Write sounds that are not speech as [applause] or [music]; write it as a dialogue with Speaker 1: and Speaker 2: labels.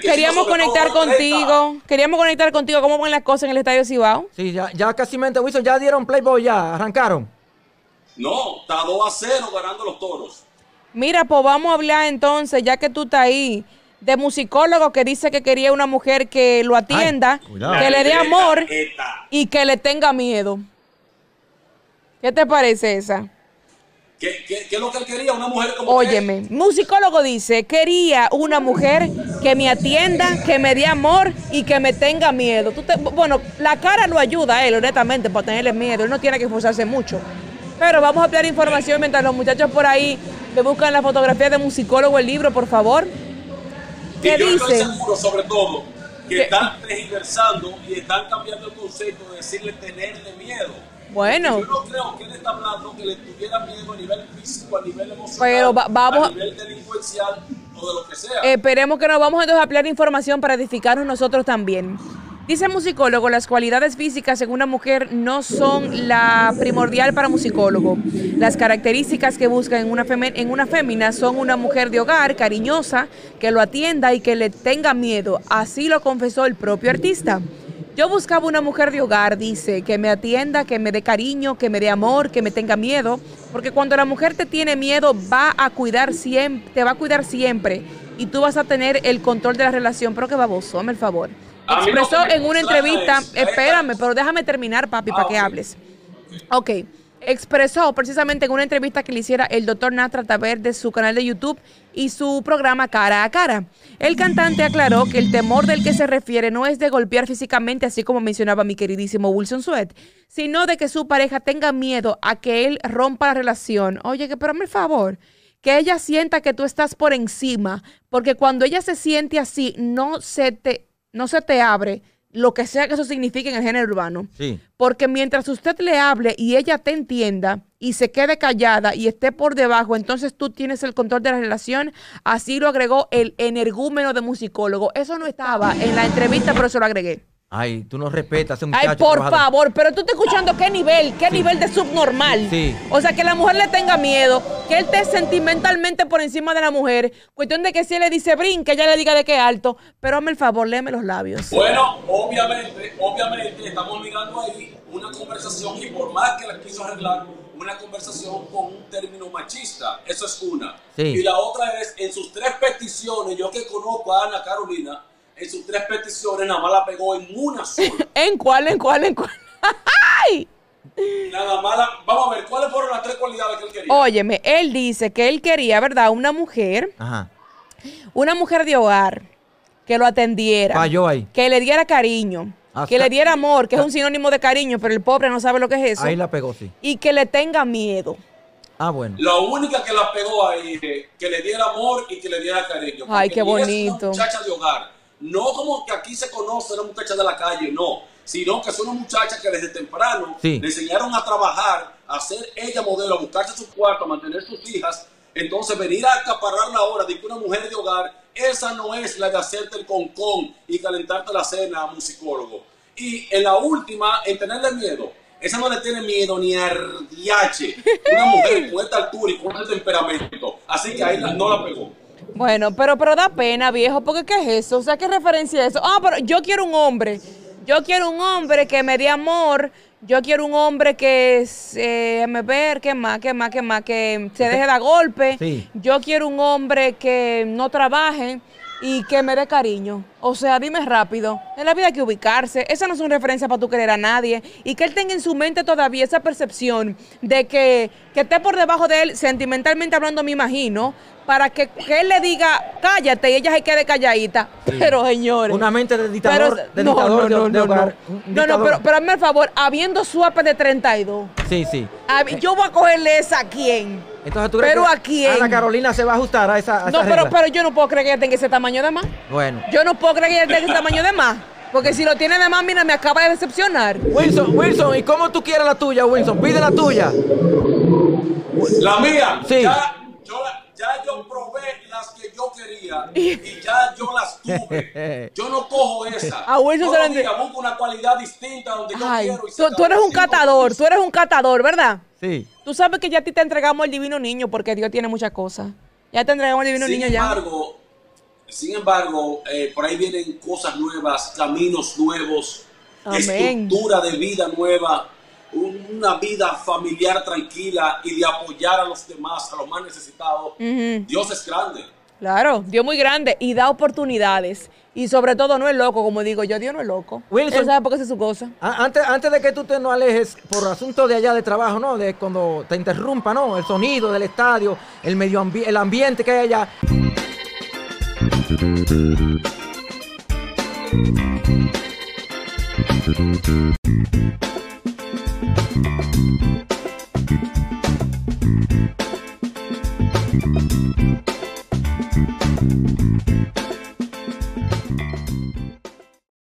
Speaker 1: Queríamos, conectar contigo. Queríamos conectar contigo. ¿Cómo van las cosas en el Estadio Cibao?
Speaker 2: Sí, ya, ya casi mente, Wilson, ya dieron playboy, ya arrancaron.
Speaker 3: No, está 2 a 0 ganando los toros.
Speaker 1: Mira, pues vamos a hablar entonces, ya que tú estás ahí, de musicólogo que dice que quería una mujer que lo atienda,
Speaker 2: Ay,
Speaker 1: que le dé amor y que le tenga miedo. ¿Qué te parece esa?
Speaker 3: ¿Qué, qué, qué es lo que él quería? Una mujer como
Speaker 1: Óyeme, musicólogo dice, quería una mujer que me atienda, que me dé amor y que me tenga miedo. Tú te- bueno, la cara lo ayuda a él, honestamente, para tenerle miedo. Él no tiene que esforzarse mucho. Pero vamos a ampliar información mientras los muchachos por ahí me buscan la fotografía de musicólogo, el libro, por favor.
Speaker 3: Y
Speaker 1: ¿Qué
Speaker 3: yo estoy
Speaker 1: dice?
Speaker 3: seguro, sobre todo, que
Speaker 1: ¿Qué?
Speaker 3: están tergiversando y están cambiando el concepto de decirle tenerle miedo.
Speaker 1: Bueno.
Speaker 3: Yo no creo que él está hablando que le tuviera miedo a nivel físico, a nivel emocional,
Speaker 1: Pero va- vamos-
Speaker 3: a nivel delincuencial o de lo que sea.
Speaker 1: Esperemos que nos vamos entonces a ampliar información para edificarnos nosotros también. Dice el musicólogo, las cualidades físicas en una mujer no son la primordial para musicólogo. Las características que busca en una, en una fémina son una mujer de hogar, cariñosa, que lo atienda y que le tenga miedo. Así lo confesó el propio artista. Yo buscaba una mujer de hogar, dice, que me atienda, que me dé cariño, que me dé amor, que me tenga miedo, porque cuando la mujer te tiene miedo va a cuidar siempre, te va a cuidar siempre y tú vas a tener el control de la relación, pero que baboso, hazme el favor.
Speaker 3: A
Speaker 1: Expresó en una entrevista,
Speaker 3: es-
Speaker 1: espérame, pero déjame terminar, papi,
Speaker 3: Ah,
Speaker 1: para que
Speaker 3: ok.
Speaker 1: hables. Ok. Expresó precisamente en una entrevista que le hiciera el doctor Natra a través de su canal de YouTube y su programa Cara a Cara. El cantante aclaró que el temor del que se refiere no es de golpear físicamente, así como mencionaba mi queridísimo Wilson Sweat, sino de que su pareja tenga miedo a que él rompa la relación. Oye, que pero el favor. Que ella sienta que tú estás por encima, porque cuando ella se siente así, no se te, no se te abre lo que sea que eso signifique en el género urbano.
Speaker 2: Sí.
Speaker 1: Porque mientras usted le hable y ella te entienda y se quede callada y esté por debajo, entonces tú tienes el control de la relación. Así lo agregó el energúmeno de musicólogo. Eso no estaba en la entrevista, pero se lo agregué.
Speaker 2: Ay, tú no respetas a muchacho.
Speaker 1: Ay, por
Speaker 2: trabajador.
Speaker 1: favor, pero tú estás escuchando qué nivel, qué nivel de subnormal.
Speaker 2: Sí.
Speaker 1: O sea, que la mujer le tenga miedo, que él esté sentimentalmente por encima de la mujer. Cuestión de que si él le dice brinca, ella le diga de qué alto. Pero hazme el favor, léeme los labios.
Speaker 3: Bueno, obviamente, obviamente estamos mirando ahí una conversación y por más que la quiso arreglar, una conversación con un término machista. Eso es una.
Speaker 2: Sí.
Speaker 3: Y la otra es, en sus tres peticiones, yo que conozco a Ana Carolina, en sus tres peticiones nada más la pegó en una sola. [laughs]
Speaker 1: ¿En cuál, en cuál, en cuál? [laughs] ¡Ay!
Speaker 3: nada más la- vamos a ver, ¿cuáles fueron las tres cualidades que él quería?
Speaker 1: Óyeme, él dice que él quería, ¿verdad? Una mujer,
Speaker 2: Ajá.
Speaker 1: una mujer de hogar, que lo atendiera.
Speaker 2: Falló ahí.
Speaker 1: Que le diera cariño.
Speaker 2: Ah,
Speaker 1: que
Speaker 2: ca-
Speaker 1: le diera amor, que es un sinónimo de cariño, pero el pobre no sabe lo que es eso.
Speaker 2: Ahí la pegó, sí.
Speaker 1: Y que le tenga miedo.
Speaker 2: Ah, bueno.
Speaker 3: La única que la pegó ahí es que le diera amor y que le diera cariño.
Speaker 1: Ay,
Speaker 3: Porque
Speaker 1: qué
Speaker 3: ella Es
Speaker 1: bonito.
Speaker 3: una muchacha de hogar. No como que aquí se conoce una muchacha de la calle, no. Sino que es una muchacha que desde temprano
Speaker 2: Sí.
Speaker 3: le enseñaron a trabajar, a ser ella modelo, a buscarse su cuarto, a mantener sus hijas. Entonces venir a acaparar la hora de que una mujer de hogar, esa no es la de hacerte el concón y calentarte la cena a musicólogo. Y en la última, en tenerle miedo. Esa no le tiene miedo ni a. Una mujer [laughs] con esta altura y con este temperamento. Así que ahí no la pegó.
Speaker 1: Bueno, pero, pero da pena, viejo, porque ¿qué es eso? O sea, ¿qué referencia es eso? Ah, pero yo quiero un hombre. Yo quiero un hombre que me dé amor. Yo quiero un hombre que se me ver, que más, que más, que más, que se deje dar golpe.
Speaker 2: Sí.
Speaker 1: Yo quiero un hombre que no trabaje y que me dé cariño. O sea, dime rápido. En la vida hay que ubicarse. Esa no es una referencia para tú querer a nadie. Y que él tenga en su mente todavía esa percepción de que, que esté por debajo de él, sentimentalmente hablando, me imagino, para que, que él le diga, cállate, y ella se quede calladita. Pero, señores.
Speaker 2: Una mente de dictador,
Speaker 1: pero-
Speaker 2: de
Speaker 1: no,
Speaker 2: dictador
Speaker 1: no, no,
Speaker 2: de
Speaker 1: no,
Speaker 2: hogar.
Speaker 1: no. Pero, pero hazme el favor, habiendo suape de 32.
Speaker 2: Sí, sí.
Speaker 1: a- Yo voy a cogerle esa a quién.
Speaker 2: Entonces tú crees
Speaker 1: Pero
Speaker 2: que
Speaker 1: a quién.
Speaker 2: Ana Carolina se va a ajustar a esa, a esa
Speaker 1: No, pero,
Speaker 2: regla?
Speaker 1: pero yo no puedo creer que ella tenga ese tamaño de más.
Speaker 2: Bueno.
Speaker 1: Yo no puedo creer que ella tenga ese tamaño de más. Porque si lo tiene de más, mira, me acaba de decepcionar.
Speaker 2: Wilson, Wilson, ¿y cómo tú quieres la tuya, Wilson? Pide la tuya.
Speaker 3: La mía,
Speaker 2: Sí.
Speaker 3: ya, yo, la- ya yo probé las que yo y ya yo las tuve. [laughs] Yo no cojo esa.
Speaker 1: Ah, enti-
Speaker 3: días busco una cualidad distinta donde yo
Speaker 1: Ay,
Speaker 3: quiero. y
Speaker 1: tú, tú eres un catador, tú eres un catador, ¿verdad?
Speaker 2: Sí.
Speaker 1: Tú sabes que ya a ti te entregamos el divino niño porque Dios tiene muchas cosas. Ya te entregamos el divino
Speaker 3: Sin
Speaker 1: niño ya.
Speaker 3: embargo, Sin embargo, eh, por ahí vienen cosas nuevas, caminos nuevos,
Speaker 1: Amén.
Speaker 3: estructura de vida nueva, un- una vida familiar tranquila y de apoyar a los demás, a los más necesitados. Dios es grande.
Speaker 1: Claro, Dios muy grande y da oportunidades. Y sobre todo no es loco, como digo yo, Dios no es loco.
Speaker 2: Wilson.
Speaker 1: Él sabe por qué hace su cosa.
Speaker 2: Antes, antes de que tú te no alejes por asunto de allá de trabajo, ¿no? De cuando te interrumpa, ¿no? El sonido del estadio, el medio ambi- el ambiente que hay allá.